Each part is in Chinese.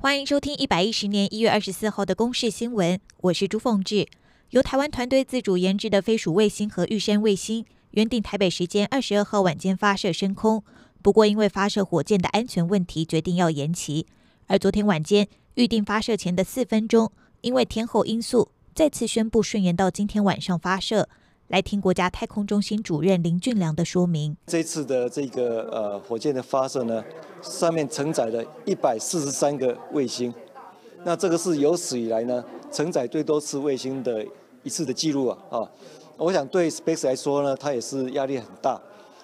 欢迎收听一百一十年一月二十四号的公视新闻，我是朱凤志。由台湾团队自主研制的飞鼠卫星和玉山卫星，原定台北时间二十二号晚间发射升空，不过因为发射火箭的安全问题，决定要延期。而昨天晚间预定发射前的四分钟，因为天候因素，再次宣布顺延到今天晚上发射。来听国家太空中心主任林俊良的说明。这次的这个呃火箭的发射呢，上面承载了一百四十三个卫星，那这个是有史以来呢承载最多次卫星的一次的记录啊啊！我想对 Space 来说呢，它也是压力很大。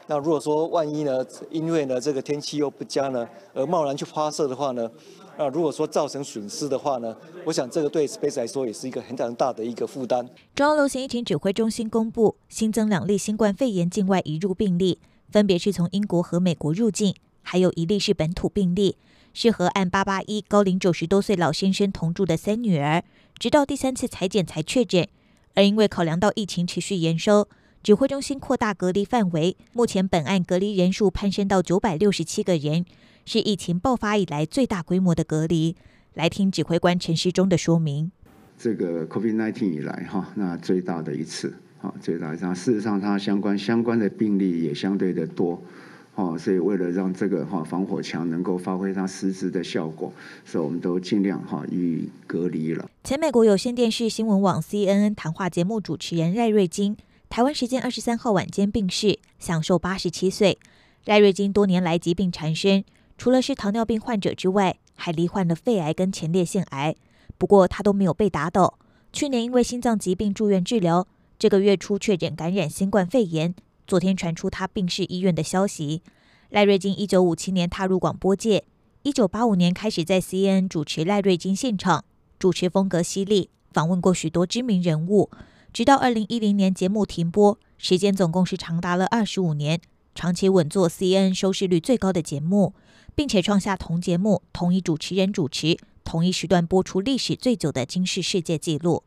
那如果说万一呢，因为呢这个天气又不佳呢，而贸然去发射的话呢？那如果说造成损失的话呢，我想这个对 Space 来说也是一个很大很大的一个负担。中央流行疫情指挥中心公布新增两例新冠肺炎境外移入病例，分别是从英国和美国入境，还有一例是本土病例，是和案八八一高龄九十多岁老先生同住的三女儿，直到第三次采检才确诊。而因为考量到疫情持续延烧，指挥中心扩大隔离范围，目前本案隔离人数攀升到九百六十七个人。是疫情爆发以来最大规模的隔离。来听指挥官陈时中的说明。这个 COVID-19 以来哈，那最大的一次，哈，最大一次。事实上，它相关相关的病例也相对的多，哈，所以为了让这个哈防火墙能够发挥它实质的效果，所以我们都尽量哈予以隔离了。前美国有线电视新闻网 CNN 谈话节目主持人赖瑞金，台湾时间二十三号晚间病逝，享寿八十七岁。赖瑞金多年来疾病缠身。除了是糖尿病患者之外，还罹患了肺癌跟前列腺癌。不过他都没有被打倒。去年因为心脏疾病住院治疗，这个月初确诊感染新冠肺炎。昨天传出他病逝医院的消息。赖瑞金一九五七年踏入广播界，一九八五年开始在 CNN 主持赖瑞金现场，主持风格犀利，访问过许多知名人物。直到二零一零年节目停播，时间总共是长达了二十五年，长期稳坐 CNN 收视率最高的节目。并且创下同节目同一主持人主持同一时段播出历史最久的金氏世界纪录。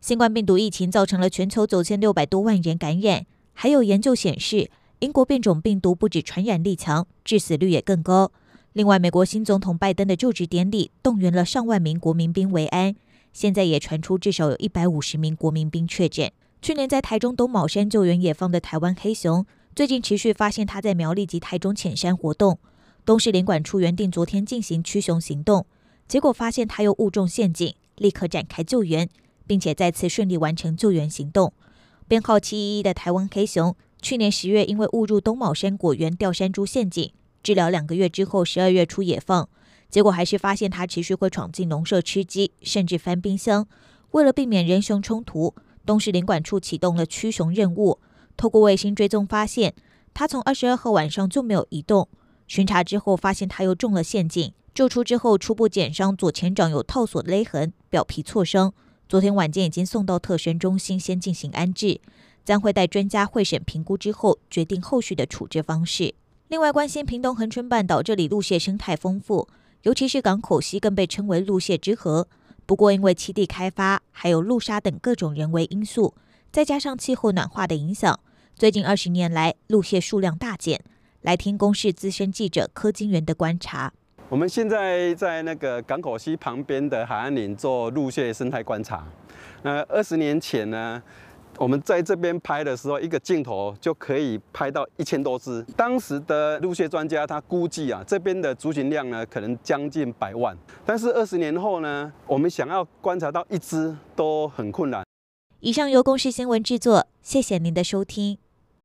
新冠病毒疫情造成了全球九千六百多万人感染，还有研究显示，英国变种病毒不止传染力强，致死率也更高。另外，美国新总统拜登的就职典礼动员了上万名国民兵维安，现在也传出至少有一百五十名国民兵确诊。去年在台中东卯山救援野放的台湾黑熊，最近持续发现它在苗栗及台中浅山活动。东势林管处原定昨天进行驱熊行动，结果发现它又误中陷阱，立刻展开救援，并且再次顺利完成救援行动。编号七一一的台湾黑熊，去年十月因为误入东卯山果园吊山猪陷阱，治疗两个月之后，十二月初野放，结果还是发现他持续会闯进农舍吃鸡，甚至翻冰箱。为了避免人熊冲突，东市领馆处启动了驱熊任务，透过卫星追踪发现，他从二十二号晚上就没有移动。巡查之后，发现他又中了陷阱。救出之后，初步检伤左前掌有套索勒痕，表皮挫伤。昨天晚间已经送到特生中心先进行安置，将会待专家会审评估之后，决定后续的处置方式。另外，关心屏东恒春半岛这里陆蟹生态丰富，尤其是港口西更被称为陆蟹之河。不过，因为栖地开发，还有陆沙等各种人为因素，再加上气候暖化的影响，最近二十年来陆蟹数量大减。来听公视资深记者柯金源的观察。我们现在在那个港口西旁边的海岸林做陆蟹生态观察。那二十年前呢，我们在这边拍的时候，一个镜头就可以拍到一千多只。当时的陆蟹专家他估计啊，这边的族群量呢，可能将近百万。但是二十年后呢，我们想要观察到一只都很困难。以上由公视新闻制作，谢谢您的收听。